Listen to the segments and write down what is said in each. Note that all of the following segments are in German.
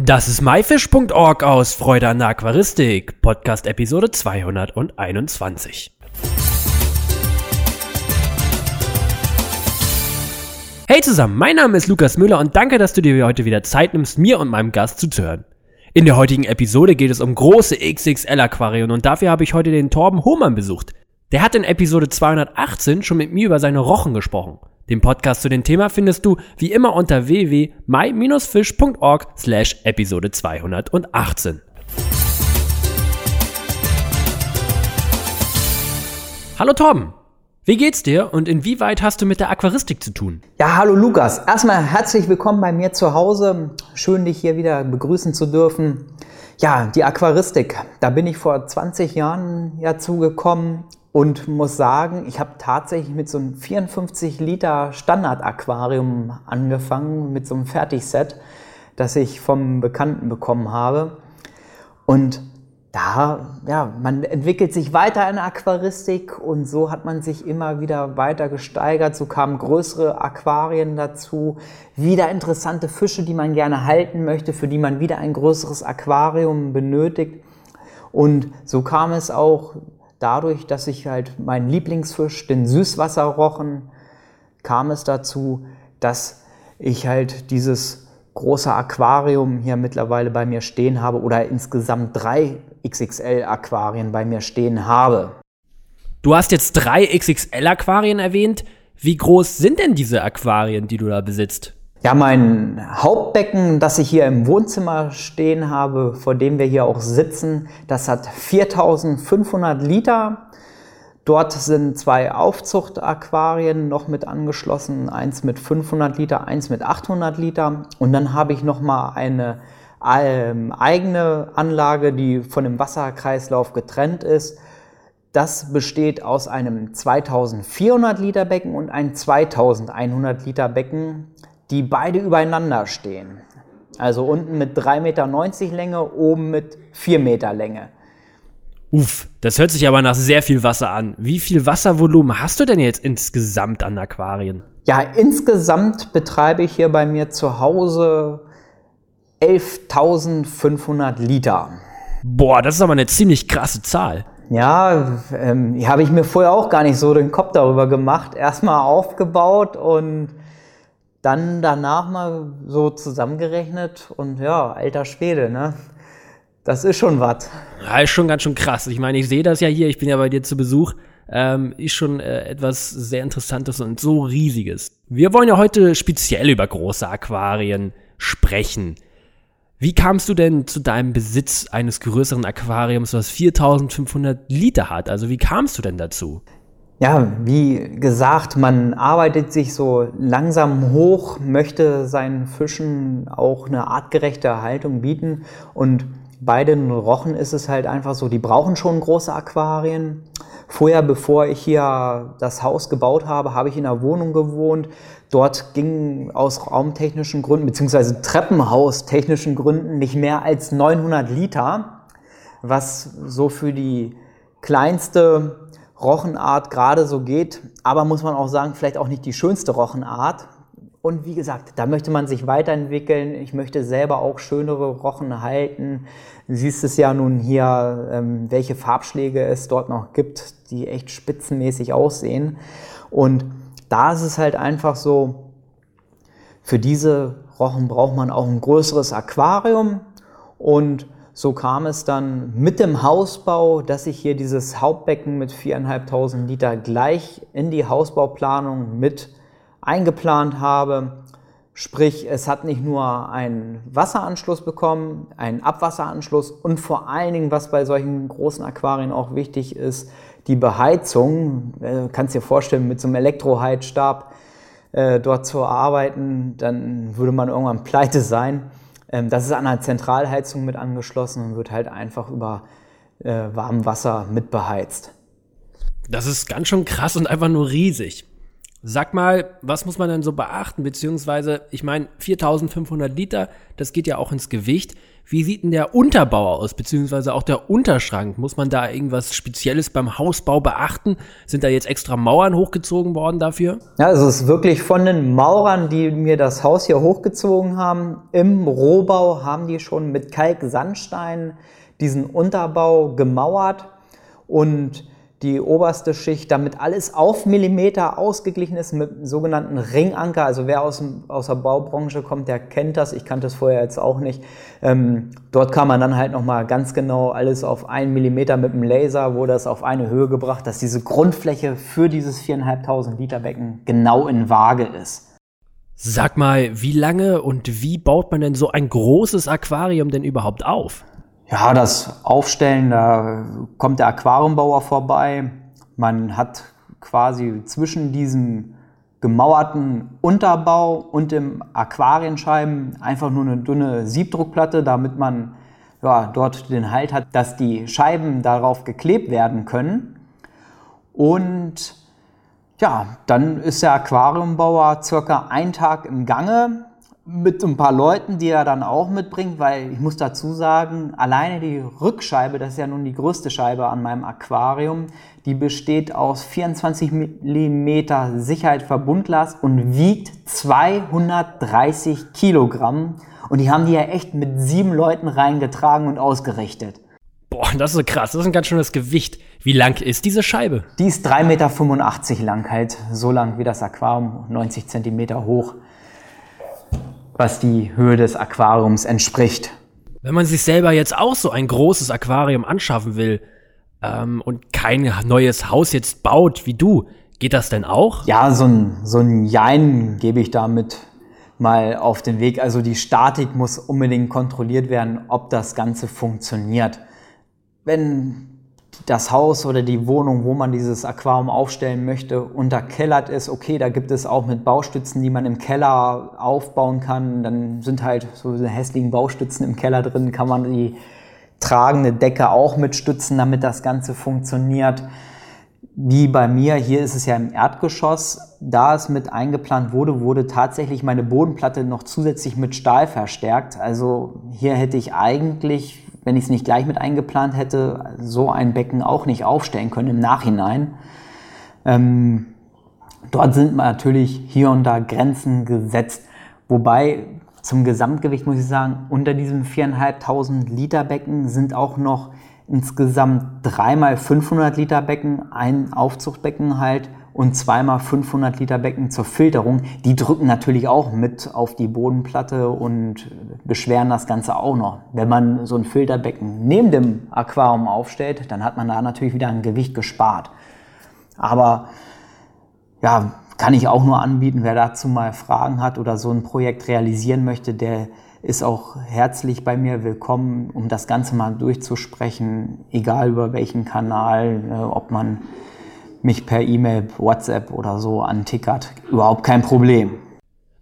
Das ist myfish.org aus Freude an der Aquaristik, Podcast Episode 221. Hey zusammen, mein Name ist Lukas Müller und danke, dass du dir heute wieder Zeit nimmst, mir und meinem Gast zuzuhören. In der heutigen Episode geht es um große XXL Aquarien und dafür habe ich heute den Torben Hohmann besucht. Der hat in Episode 218 schon mit mir über seine Rochen gesprochen. Den Podcast zu dem Thema findest du wie immer unter www.my-fish.org slash Episode 218. Hallo Tom, wie geht's dir und inwieweit hast du mit der Aquaristik zu tun? Ja, hallo Lukas. Erstmal herzlich willkommen bei mir zu Hause. Schön, dich hier wieder begrüßen zu dürfen. Ja, die Aquaristik. Da bin ich vor 20 Jahren ja zugekommen und muss sagen, ich habe tatsächlich mit so einem 54 Liter Standard-Aquarium angefangen, mit so einem Fertigset, das ich vom Bekannten bekommen habe. Und da, ja, man entwickelt sich weiter in Aquaristik und so hat man sich immer wieder weiter gesteigert. So kamen größere Aquarien dazu, wieder interessante Fische, die man gerne halten möchte, für die man wieder ein größeres Aquarium benötigt. Und so kam es auch dadurch, dass ich halt meinen Lieblingsfisch, den Süßwasserrochen, kam es dazu, dass ich halt dieses große Aquarium hier mittlerweile bei mir stehen habe oder insgesamt drei XXL-Aquarien bei mir stehen habe. Du hast jetzt drei XXL-Aquarien erwähnt. Wie groß sind denn diese Aquarien, die du da besitzt? Ja, mein Hauptbecken, das ich hier im Wohnzimmer stehen habe, vor dem wir hier auch sitzen, das hat 4500 Liter. Dort sind zwei Aufzuchtaquarien noch mit angeschlossen, eins mit 500 Liter, eins mit 800 Liter. Und dann habe ich noch mal eine ähm, eigene Anlage, die von dem Wasserkreislauf getrennt ist. Das besteht aus einem 2400 Liter Becken und einem 2100 Liter Becken die beide übereinander stehen. Also unten mit 3,90 Meter Länge, oben mit 4 Meter Länge. Uff, das hört sich aber nach sehr viel Wasser an. Wie viel Wasservolumen hast du denn jetzt insgesamt an Aquarien? Ja, insgesamt betreibe ich hier bei mir zu Hause 11.500 Liter. Boah, das ist aber eine ziemlich krasse Zahl. Ja, ähm, habe ich mir vorher auch gar nicht so den Kopf darüber gemacht. Erstmal aufgebaut und dann danach mal so zusammengerechnet und ja, alter Schwede, ne? Das ist schon was. Ja, ist schon ganz schön krass. Ich meine, ich sehe das ja hier, ich bin ja bei dir zu Besuch. Ähm, ist schon äh, etwas sehr Interessantes und so Riesiges. Wir wollen ja heute speziell über große Aquarien sprechen. Wie kamst du denn zu deinem Besitz eines größeren Aquariums, was 4500 Liter hat? Also wie kamst du denn dazu? Ja, wie gesagt, man arbeitet sich so langsam hoch, möchte seinen Fischen auch eine artgerechte Haltung bieten und bei den Rochen ist es halt einfach so, die brauchen schon große Aquarien. Vorher, bevor ich hier das Haus gebaut habe, habe ich in einer Wohnung gewohnt. Dort ging aus raumtechnischen Gründen, beziehungsweise Treppenhaustechnischen Gründen nicht mehr als 900 Liter, was so für die kleinste Rochenart gerade so geht, aber muss man auch sagen, vielleicht auch nicht die schönste Rochenart. Und wie gesagt, da möchte man sich weiterentwickeln. Ich möchte selber auch schönere Rochen halten. Du siehst es ja nun hier, ähm, welche Farbschläge es dort noch gibt, die echt spitzenmäßig aussehen. Und da ist es halt einfach so, für diese Rochen braucht man auch ein größeres Aquarium und so kam es dann mit dem Hausbau, dass ich hier dieses Hauptbecken mit 4.500 Liter gleich in die Hausbauplanung mit eingeplant habe. Sprich, es hat nicht nur einen Wasseranschluss bekommen, einen Abwasseranschluss und vor allen Dingen, was bei solchen großen Aquarien auch wichtig ist, die Beheizung. Du äh, kannst dir vorstellen, mit so einem Elektroheizstab äh, dort zu arbeiten, dann würde man irgendwann pleite sein. Ähm, das ist an einer Zentralheizung mit angeschlossen und wird halt einfach über äh, warmem Wasser mit beheizt. Das ist ganz schön krass und einfach nur riesig. Sag mal, was muss man denn so beachten? Beziehungsweise, ich meine, 4500 Liter, das geht ja auch ins Gewicht. Wie sieht denn der Unterbau aus? Beziehungsweise auch der Unterschrank? Muss man da irgendwas Spezielles beim Hausbau beachten? Sind da jetzt extra Mauern hochgezogen worden dafür? Ja, also es ist wirklich von den Maurern, die mir das Haus hier hochgezogen haben. Im Rohbau haben die schon mit Kalksandstein diesen Unterbau gemauert und die oberste Schicht, damit alles auf Millimeter ausgeglichen ist mit sogenannten Ringanker. Also wer aus, aus der Baubranche kommt, der kennt das. Ich kannte es vorher jetzt auch nicht. Ähm, dort kann man dann halt nochmal ganz genau alles auf einen Millimeter mit dem Laser, wurde das auf eine Höhe gebracht, dass diese Grundfläche für dieses 4.500 Liter Becken genau in Waage ist. Sag mal, wie lange und wie baut man denn so ein großes Aquarium denn überhaupt auf? Ja, das Aufstellen, da kommt der Aquariumbauer vorbei. Man hat quasi zwischen diesem gemauerten Unterbau und dem Aquarienscheiben einfach nur eine dünne Siebdruckplatte, damit man ja, dort den Halt hat, dass die Scheiben darauf geklebt werden können. Und ja, dann ist der Aquariumbauer circa einen Tag im Gange mit ein paar Leuten, die er dann auch mitbringt, weil ich muss dazu sagen, alleine die Rückscheibe, das ist ja nun die größte Scheibe an meinem Aquarium, die besteht aus 24 mm Sicherheitsverbundglas und wiegt 230 Kilogramm. Und die haben die ja echt mit sieben Leuten reingetragen und ausgerichtet. Boah, das ist krass. Das ist ein ganz schönes Gewicht. Wie lang ist diese Scheibe? Die ist 3,85 Meter lang, halt so lang wie das Aquarium, 90 Zentimeter hoch was die Höhe des Aquariums entspricht. Wenn man sich selber jetzt auch so ein großes Aquarium anschaffen will ähm, und kein neues Haus jetzt baut wie du, geht das denn auch? Ja, so ein, so ein Jein gebe ich damit mal auf den Weg. Also die Statik muss unbedingt kontrolliert werden, ob das Ganze funktioniert. Wenn das Haus oder die Wohnung, wo man dieses Aquarium aufstellen möchte, unterkellert ist, okay, da gibt es auch mit Baustützen, die man im Keller aufbauen kann. Dann sind halt so hässlichen Baustützen im Keller drin, kann man die tragende Decke auch mitstützen, damit das Ganze funktioniert. Wie bei mir, hier ist es ja im Erdgeschoss, da es mit eingeplant wurde, wurde tatsächlich meine Bodenplatte noch zusätzlich mit Stahl verstärkt. Also hier hätte ich eigentlich wenn ich es nicht gleich mit eingeplant hätte, so ein Becken auch nicht aufstellen können im Nachhinein. Ähm, dort sind natürlich hier und da Grenzen gesetzt, wobei zum Gesamtgewicht muss ich sagen, unter diesem 4.500 Liter Becken sind auch noch insgesamt dreimal 500 Liter Becken, ein Aufzuchtbecken halt und zweimal 500 Liter Becken zur Filterung. Die drücken natürlich auch mit auf die Bodenplatte und beschweren das Ganze auch noch. Wenn man so ein Filterbecken neben dem Aquarium aufstellt, dann hat man da natürlich wieder ein Gewicht gespart. Aber ja, kann ich auch nur anbieten, wer dazu mal Fragen hat oder so ein Projekt realisieren möchte, der ist auch herzlich bei mir willkommen, um das Ganze mal durchzusprechen, egal über welchen Kanal, äh, ob man mich per E-Mail, WhatsApp oder so antickert. Überhaupt kein Problem.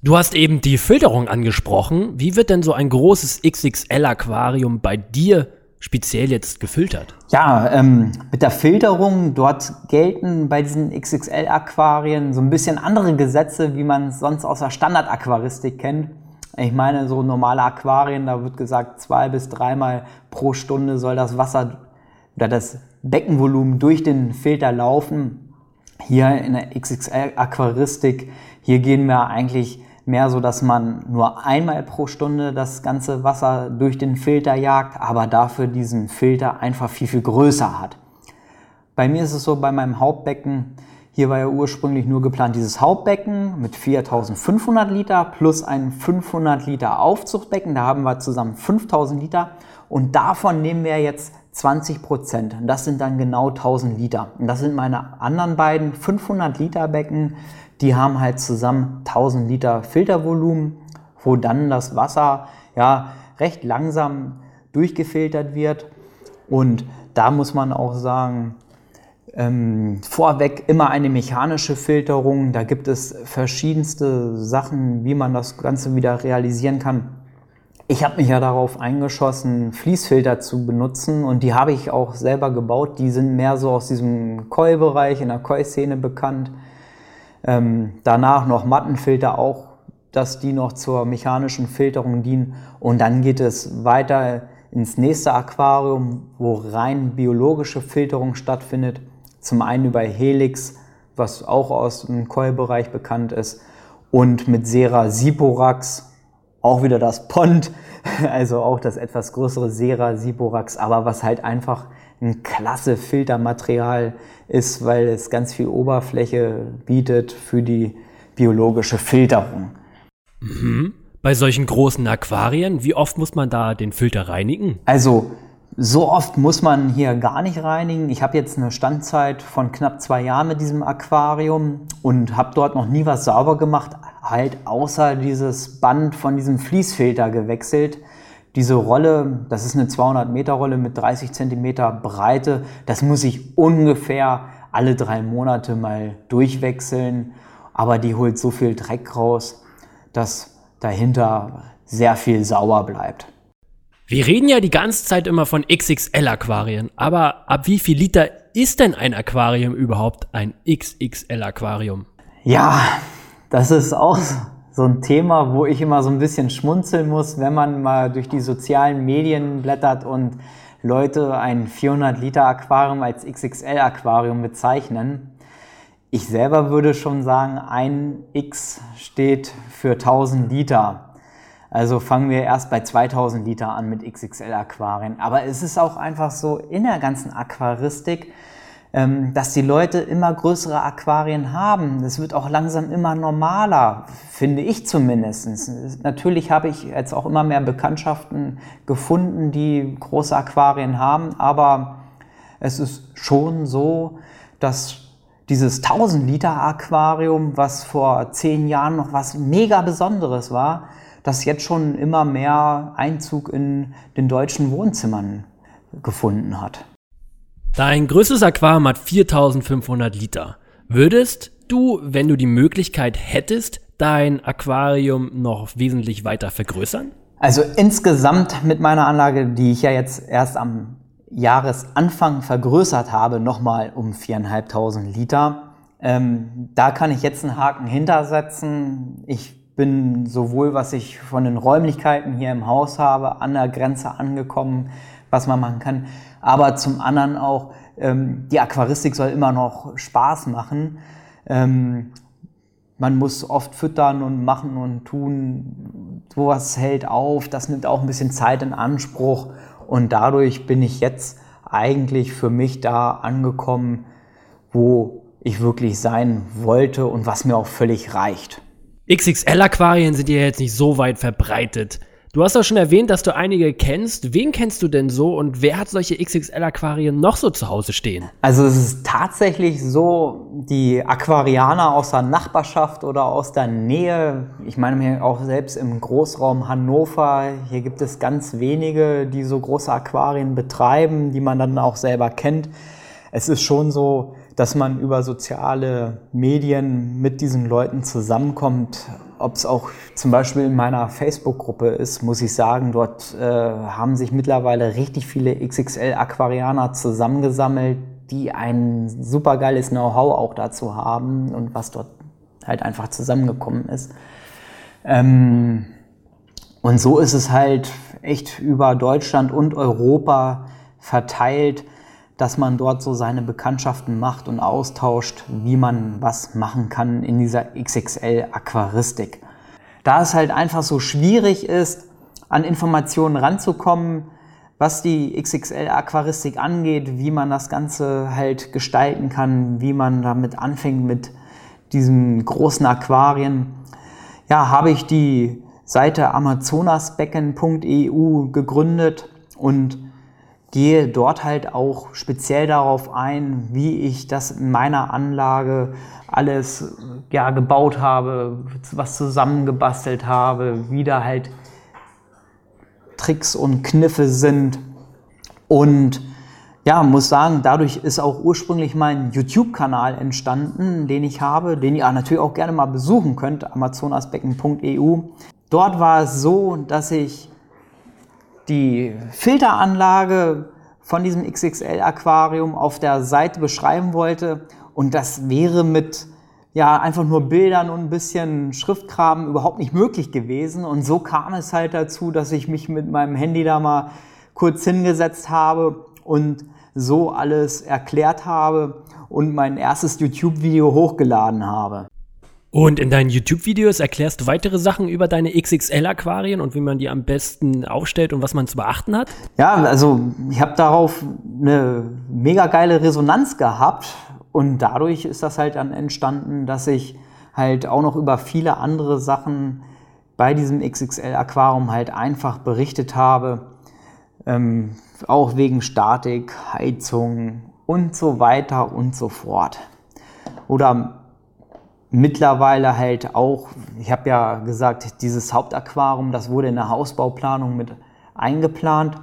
Du hast eben die Filterung angesprochen. Wie wird denn so ein großes XXL-Aquarium bei dir speziell jetzt gefiltert? Ja, ähm, mit der Filterung, dort gelten bei diesen XXL-Aquarien so ein bisschen andere Gesetze, wie man es sonst aus der Standard-Aquaristik kennt. Ich meine, so normale Aquarien, da wird gesagt, zwei bis dreimal pro Stunde soll das Wasser oder das Beckenvolumen durch den Filter laufen. Hier in der XXL Aquaristik, hier gehen wir eigentlich mehr so, dass man nur einmal pro Stunde das ganze Wasser durch den Filter jagt, aber dafür diesen Filter einfach viel, viel größer hat. Bei mir ist es so, bei meinem Hauptbecken, hier war ja ursprünglich nur geplant dieses Hauptbecken mit 4500 Liter plus ein 500 Liter Aufzuchtbecken. Da haben wir zusammen 5000 Liter und davon nehmen wir jetzt 20 Prozent. Das sind dann genau 1000 Liter. Und das sind meine anderen beiden 500 Liter Becken. Die haben halt zusammen 1000 Liter Filtervolumen, wo dann das Wasser ja recht langsam durchgefiltert wird. Und da muss man auch sagen, ähm, vorweg immer eine mechanische Filterung. Da gibt es verschiedenste Sachen, wie man das Ganze wieder realisieren kann. Ich habe mich ja darauf eingeschossen, Fließfilter zu benutzen und die habe ich auch selber gebaut. Die sind mehr so aus diesem Koi-Bereich, in der Koi-Szene bekannt. Ähm, danach noch Mattenfilter auch, dass die noch zur mechanischen Filterung dienen. Und dann geht es weiter ins nächste Aquarium, wo rein biologische Filterung stattfindet. Zum einen über Helix, was auch aus dem Koi-Bereich bekannt ist, und mit Sera Siporax, auch wieder das Pond, also auch das etwas größere Sera Siporax, aber was halt einfach ein klasse Filtermaterial ist, weil es ganz viel Oberfläche bietet für die biologische Filterung. Mhm. Bei solchen großen Aquarien, wie oft muss man da den Filter reinigen? Also so oft muss man hier gar nicht reinigen. Ich habe jetzt eine Standzeit von knapp zwei Jahren mit diesem Aquarium und habe dort noch nie was sauber gemacht, halt außer dieses Band von diesem Fließfilter gewechselt. Diese Rolle, das ist eine 200 Meter Rolle mit 30 Zentimeter Breite, das muss ich ungefähr alle drei Monate mal durchwechseln. Aber die holt so viel Dreck raus, dass dahinter sehr viel sauer bleibt. Wir reden ja die ganze Zeit immer von XXL-Aquarien, aber ab wie viel Liter ist denn ein Aquarium überhaupt ein XXL-Aquarium? Ja, das ist auch so ein Thema, wo ich immer so ein bisschen schmunzeln muss, wenn man mal durch die sozialen Medien blättert und Leute ein 400 Liter Aquarium als XXL Aquarium bezeichnen. Ich selber würde schon sagen, ein X steht für 1000 Liter. Also fangen wir erst bei 2000 Liter an mit XXL Aquarien. Aber es ist auch einfach so in der ganzen Aquaristik, ähm, dass die Leute immer größere Aquarien haben. Das wird auch langsam immer normaler, finde ich zumindest. Natürlich habe ich jetzt auch immer mehr Bekanntschaften gefunden, die große Aquarien haben, aber es ist schon so, dass dieses 1000 Liter Aquarium, was vor zehn Jahren noch was mega Besonderes war, das jetzt schon immer mehr Einzug in den deutschen Wohnzimmern gefunden hat. Dein größtes Aquarium hat 4500 Liter. Würdest du, wenn du die Möglichkeit hättest, dein Aquarium noch wesentlich weiter vergrößern? Also insgesamt mit meiner Anlage, die ich ja jetzt erst am Jahresanfang vergrößert habe, nochmal um 4.500 Liter. Ähm, da kann ich jetzt einen Haken hintersetzen. Ich bin sowohl, was ich von den Räumlichkeiten hier im Haus habe, an der Grenze angekommen, was man machen kann aber zum anderen auch, ähm, die Aquaristik soll immer noch Spaß machen. Ähm, man muss oft füttern und machen und tun, sowas hält auf, das nimmt auch ein bisschen Zeit in Anspruch und dadurch bin ich jetzt eigentlich für mich da angekommen, wo ich wirklich sein wollte und was mir auch völlig reicht. XXL-Aquarien sind ja jetzt nicht so weit verbreitet. Du hast auch schon erwähnt, dass du einige kennst. Wen kennst du denn so und wer hat solche XXL-Aquarien noch so zu Hause stehen? Also es ist tatsächlich so, die Aquarianer aus der Nachbarschaft oder aus der Nähe, ich meine mir auch selbst im Großraum Hannover, hier gibt es ganz wenige, die so große Aquarien betreiben, die man dann auch selber kennt. Es ist schon so, dass man über soziale Medien mit diesen Leuten zusammenkommt ob es auch zum Beispiel in meiner Facebook-Gruppe ist, muss ich sagen, dort äh, haben sich mittlerweile richtig viele XXL-Aquarianer zusammengesammelt, die ein supergeiles Know-how auch dazu haben und was dort halt einfach zusammengekommen ist. Ähm, und so ist es halt echt über Deutschland und Europa verteilt dass man dort so seine Bekanntschaften macht und austauscht, wie man was machen kann in dieser XXL-Aquaristik. Da es halt einfach so schwierig ist, an Informationen ranzukommen, was die XXL-Aquaristik angeht, wie man das Ganze halt gestalten kann, wie man damit anfängt mit diesen großen Aquarien, ja, habe ich die Seite amazonasbecken.eu gegründet und gehe dort halt auch speziell darauf ein, wie ich das in meiner Anlage alles ja, gebaut habe, was zusammengebastelt habe, wie da halt Tricks und Kniffe sind. Und ja, muss sagen, dadurch ist auch ursprünglich mein YouTube-Kanal entstanden, den ich habe, den ihr natürlich auch gerne mal besuchen könnt, amazonasbecken.eu. Dort war es so, dass ich die Filteranlage von diesem XXL-Aquarium auf der Seite beschreiben wollte. Und das wäre mit ja einfach nur Bildern und ein bisschen Schriftkram überhaupt nicht möglich gewesen. Und so kam es halt dazu, dass ich mich mit meinem Handy da mal kurz hingesetzt habe und so alles erklärt habe und mein erstes YouTube-Video hochgeladen habe. Und in deinen YouTube-Videos erklärst du weitere Sachen über deine XXL-Aquarien und wie man die am besten aufstellt und was man zu beachten hat? Ja, also ich habe darauf eine mega geile Resonanz gehabt und dadurch ist das halt dann entstanden, dass ich halt auch noch über viele andere Sachen bei diesem XXL-Aquarium halt einfach berichtet habe. Ähm, auch wegen Statik, Heizung und so weiter und so fort. Oder mittlerweile halt auch, ich habe ja gesagt, dieses Hauptaquarium, das wurde in der Hausbauplanung mit eingeplant.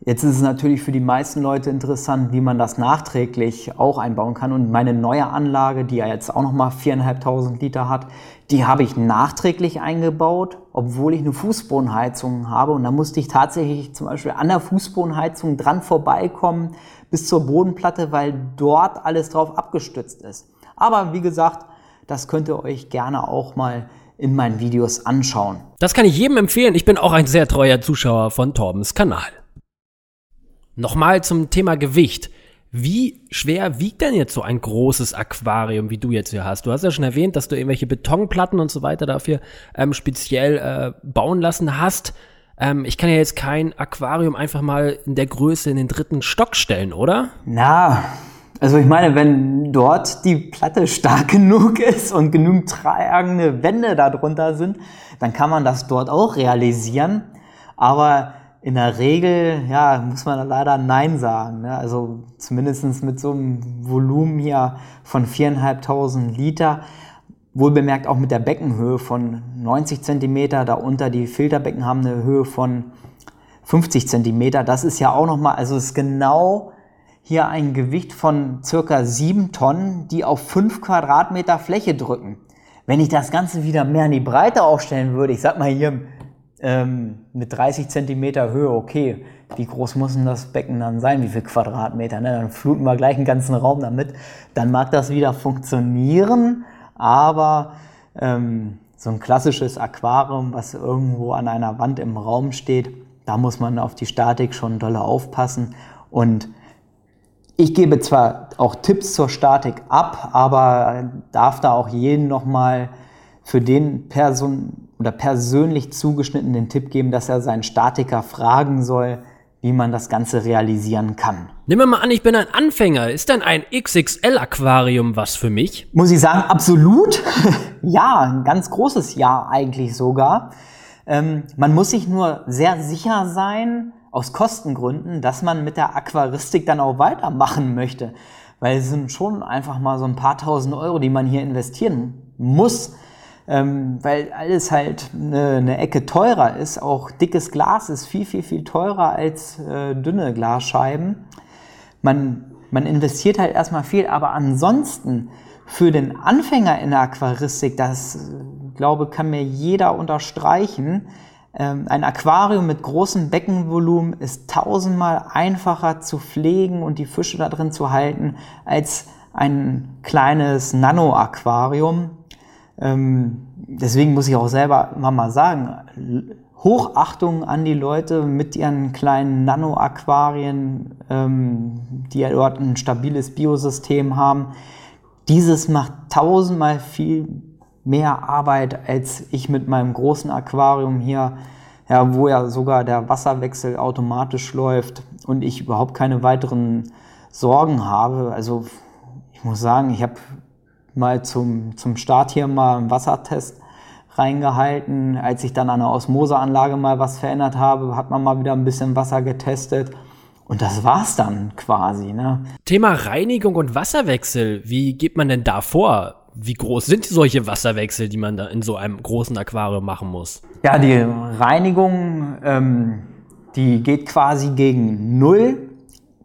Jetzt ist es natürlich für die meisten Leute interessant, wie man das nachträglich auch einbauen kann. Und meine neue Anlage, die ja jetzt auch nochmal 4.500 Liter hat, die habe ich nachträglich eingebaut, obwohl ich eine Fußbodenheizung habe. Und da musste ich tatsächlich zum Beispiel an der Fußbodenheizung dran vorbeikommen bis zur Bodenplatte, weil dort alles drauf abgestützt ist. Aber wie gesagt, das könnt ihr euch gerne auch mal in meinen Videos anschauen. Das kann ich jedem empfehlen. Ich bin auch ein sehr treuer Zuschauer von Torbens Kanal. Nochmal zum Thema Gewicht. Wie schwer wiegt denn jetzt so ein großes Aquarium, wie du jetzt hier hast? Du hast ja schon erwähnt, dass du irgendwelche Betonplatten und so weiter dafür ähm, speziell äh, bauen lassen hast. Ähm, ich kann ja jetzt kein Aquarium einfach mal in der Größe in den dritten Stock stellen, oder? Na, also ich meine, wenn dort die Platte stark genug ist und genug tragende Wände darunter sind, dann kann man das dort auch realisieren. Aber in der Regel, ja, muss man leider Nein sagen. Ne? Also zumindestens mit so einem Volumen hier von 4.500 Liter, wohlbemerkt auch mit der Beckenhöhe von 90 Zentimeter, darunter die Filterbecken haben eine Höhe von 50 Zentimeter. Das ist ja auch nochmal, also es ist genau hier ein Gewicht von circa 7 Tonnen, die auf 5 Quadratmeter Fläche drücken. Wenn ich das Ganze wieder mehr in die Breite aufstellen würde, ich sag mal hier ähm, mit 30 Zentimeter Höhe, okay, wie groß muss denn das Becken dann sein? Wie viel Quadratmeter? Ne? Dann fluten wir gleich einen ganzen Raum damit. Dann mag das wieder funktionieren, aber ähm, so ein klassisches Aquarium, was irgendwo an einer Wand im Raum steht, da muss man auf die Statik schon dolle aufpassen. Und ich gebe zwar auch Tipps zur Statik ab, aber darf da auch jeden nochmal für den Person oder persönlich zugeschnittenen Tipp geben, dass er seinen Statiker fragen soll, wie man das Ganze realisieren kann. Nehmen wir mal an, ich bin ein Anfänger. Ist denn ein XXL-Aquarium was für mich? Muss ich sagen, absolut. ja, ein ganz großes Ja eigentlich sogar. Ähm, man muss sich nur sehr sicher sein, aus Kostengründen, dass man mit der Aquaristik dann auch weitermachen möchte. Weil es sind schon einfach mal so ein paar tausend Euro, die man hier investieren muss. Ähm, weil alles halt eine, eine, Ecke teurer ist. Auch dickes Glas ist viel, viel, viel teurer als äh, dünne Glasscheiben. Man, man investiert halt erstmal viel, aber ansonsten für den Anfänger in der Aquaristik, das äh, glaube, kann mir jeder unterstreichen, ein Aquarium mit großem Beckenvolumen ist tausendmal einfacher zu pflegen und die Fische da drin zu halten als ein kleines Nano-Aquarium. Ähm, deswegen muss ich auch selber mal sagen, Hochachtung an die Leute mit ihren kleinen Nano-Aquarien, ähm, die ja dort ein stabiles Biosystem haben. Dieses macht tausendmal viel mehr Arbeit als ich mit meinem großen Aquarium hier, ja, wo ja sogar der Wasserwechsel automatisch läuft und ich überhaupt keine weiteren Sorgen habe. Also ich muss sagen, ich habe mal zum, zum Start hier mal einen Wassertest reingehalten. Als ich dann an der Osmoseanlage mal was verändert habe, hat man mal wieder ein bisschen Wasser getestet. Und das war's dann quasi. Ne? Thema Reinigung und Wasserwechsel. Wie geht man denn da vor? Wie groß sind solche Wasserwechsel, die man da in so einem großen Aquarium machen muss? Ja, die Reinigung, ähm, die geht quasi gegen Null.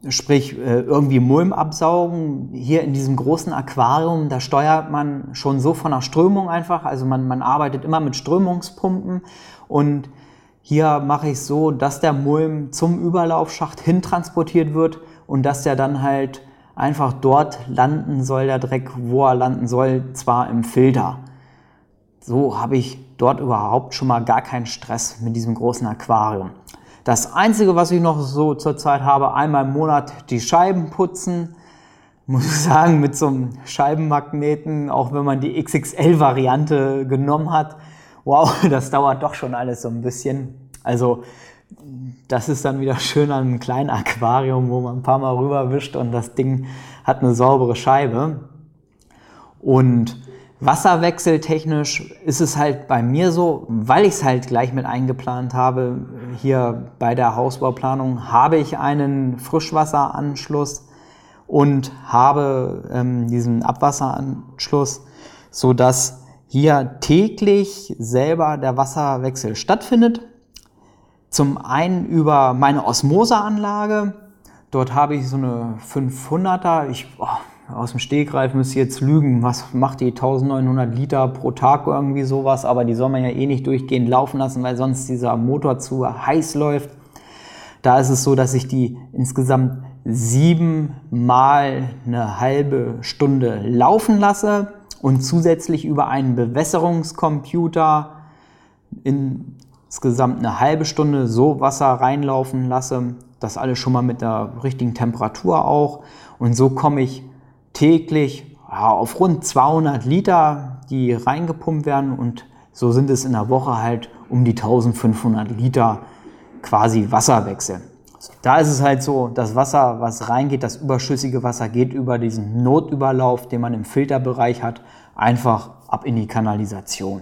Sprich, äh, irgendwie Mulm absaugen. Hier in diesem großen Aquarium, da steuert man schon so von der Strömung einfach. Also man, man arbeitet immer mit Strömungspumpen. Und hier mache ich so, dass der Mulm zum Überlaufschacht hintransportiert wird und dass der dann halt einfach dort landen soll, der Dreck, wo er landen soll, zwar im Filter. So habe ich dort überhaupt schon mal gar keinen Stress mit diesem großen Aquarium. Das Einzige, was ich noch so zurzeit habe, einmal im Monat die Scheiben putzen. Muss ich sagen, mit so einem Scheibenmagneten, auch wenn man die XXL-Variante genommen hat, wow, das dauert doch schon alles so ein bisschen. Also das ist dann wieder schön an einem kleinen Aquarium, wo man ein paar Mal rüberwischt und das Ding hat eine saubere Scheibe. Und Wasserwechseltechnisch ist es halt bei mir so, weil ich es halt gleich mit eingeplant habe, hier bei der Hausbauplanung habe ich einen Frischwasseranschluss und habe ähm, diesen Abwasseranschluss, so dass hier täglich selber der Wasserwechsel stattfindet. Zum einen über meine Osmoseanlage. Dort habe ich so eine 500er. Ich, oh, aus dem Stegreif müsste ich jetzt lügen. Was macht die 1900 Liter pro Tag irgendwie sowas? Aber die soll man ja eh nicht durchgehend laufen lassen, weil sonst dieser Motor zu heiß läuft. Da ist es so, dass ich die insgesamt siebenmal eine halbe Stunde laufen lasse und zusätzlich über einen Bewässerungscomputer in insgesamt eine halbe Stunde so Wasser reinlaufen lasse. Das alles schon mal mit der richtigen Temperatur auch. Und so komme ich täglich ja, auf rund 200 Liter, die reingepumpt werden. Und so sind es in der Woche halt um die 1500 Liter quasi Wasserwechsel. Da ist es halt so, das Wasser, was reingeht, das überschüssige Wasser geht über diesen Notüberlauf, den man im Filterbereich hat, einfach ab in die Kanalisation.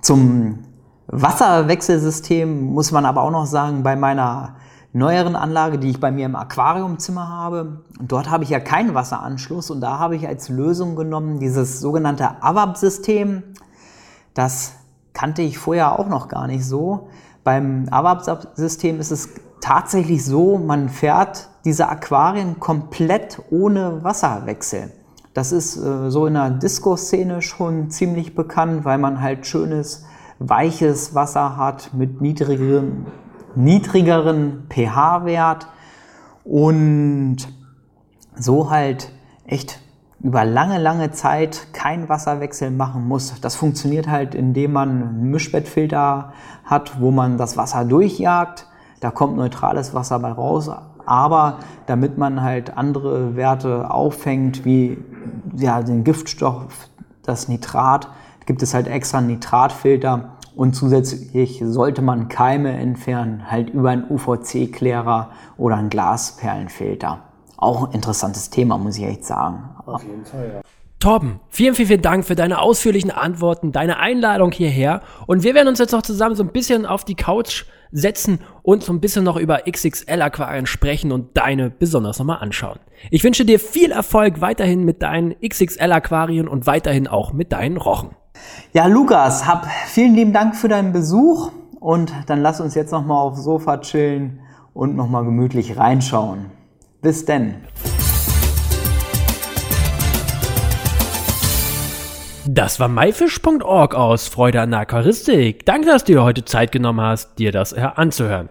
Zum Wasserwechselsystem muss man aber auch noch sagen, bei meiner neueren Anlage, die ich bei mir im Aquariumzimmer habe, dort habe ich ja keinen Wasseranschluss und da habe ich als Lösung genommen dieses sogenannte AVAP-System. Das kannte ich vorher auch noch gar nicht so. Beim AVAP-System ist es tatsächlich so, man fährt diese Aquarien komplett ohne Wasserwechsel. Das ist äh, so in der Disco-Szene schon ziemlich bekannt, weil man halt schönes weiches Wasser hat mit niedrigeren, niedrigeren pH-Wert und so halt echt über lange, lange Zeit kein Wasserwechsel machen muss. Das funktioniert halt, indem man Mischbettfilter hat, wo man das Wasser durchjagt. Da kommt neutrales Wasser bei raus. Aber damit man halt andere Werte auffängt, wie ja, den Giftstoff, das Nitrat, gibt es halt extra Nitratfilter und zusätzlich sollte man Keime entfernen, halt über einen UVC-Klärer oder einen Glasperlenfilter. Auch ein interessantes Thema, muss ich echt sagen. Auf jeden Fall, ja. Torben, vielen, vielen, vielen Dank für deine ausführlichen Antworten, deine Einladung hierher. Und wir werden uns jetzt noch zusammen so ein bisschen auf die Couch setzen und so ein bisschen noch über XXL-Aquarien sprechen und deine besonders nochmal anschauen. Ich wünsche dir viel Erfolg weiterhin mit deinen XXL-Aquarien und weiterhin auch mit deinen Rochen. Ja, Lukas, hab vielen lieben Dank für deinen Besuch und dann lass uns jetzt nochmal aufs Sofa chillen und nochmal gemütlich reinschauen. Bis denn. Das war myfish.org aus Freude an der Aquaristik. Danke, dass du dir heute Zeit genommen hast, dir das anzuhören.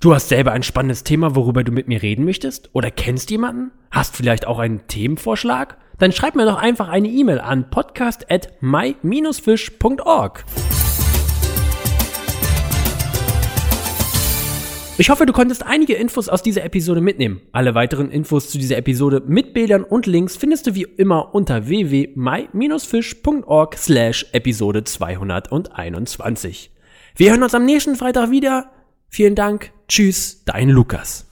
Du hast selber ein spannendes Thema, worüber du mit mir reden möchtest? Oder kennst jemanden? Hast vielleicht auch einen Themenvorschlag? Dann schreib mir doch einfach eine E-Mail an podcast at my-fish.org. Ich hoffe, du konntest einige Infos aus dieser Episode mitnehmen. Alle weiteren Infos zu dieser Episode mit Bildern und Links findest du wie immer unter www.my-fish.org slash Episode 221. Wir hören uns am nächsten Freitag wieder. Vielen Dank. Tschüss, dein Lukas.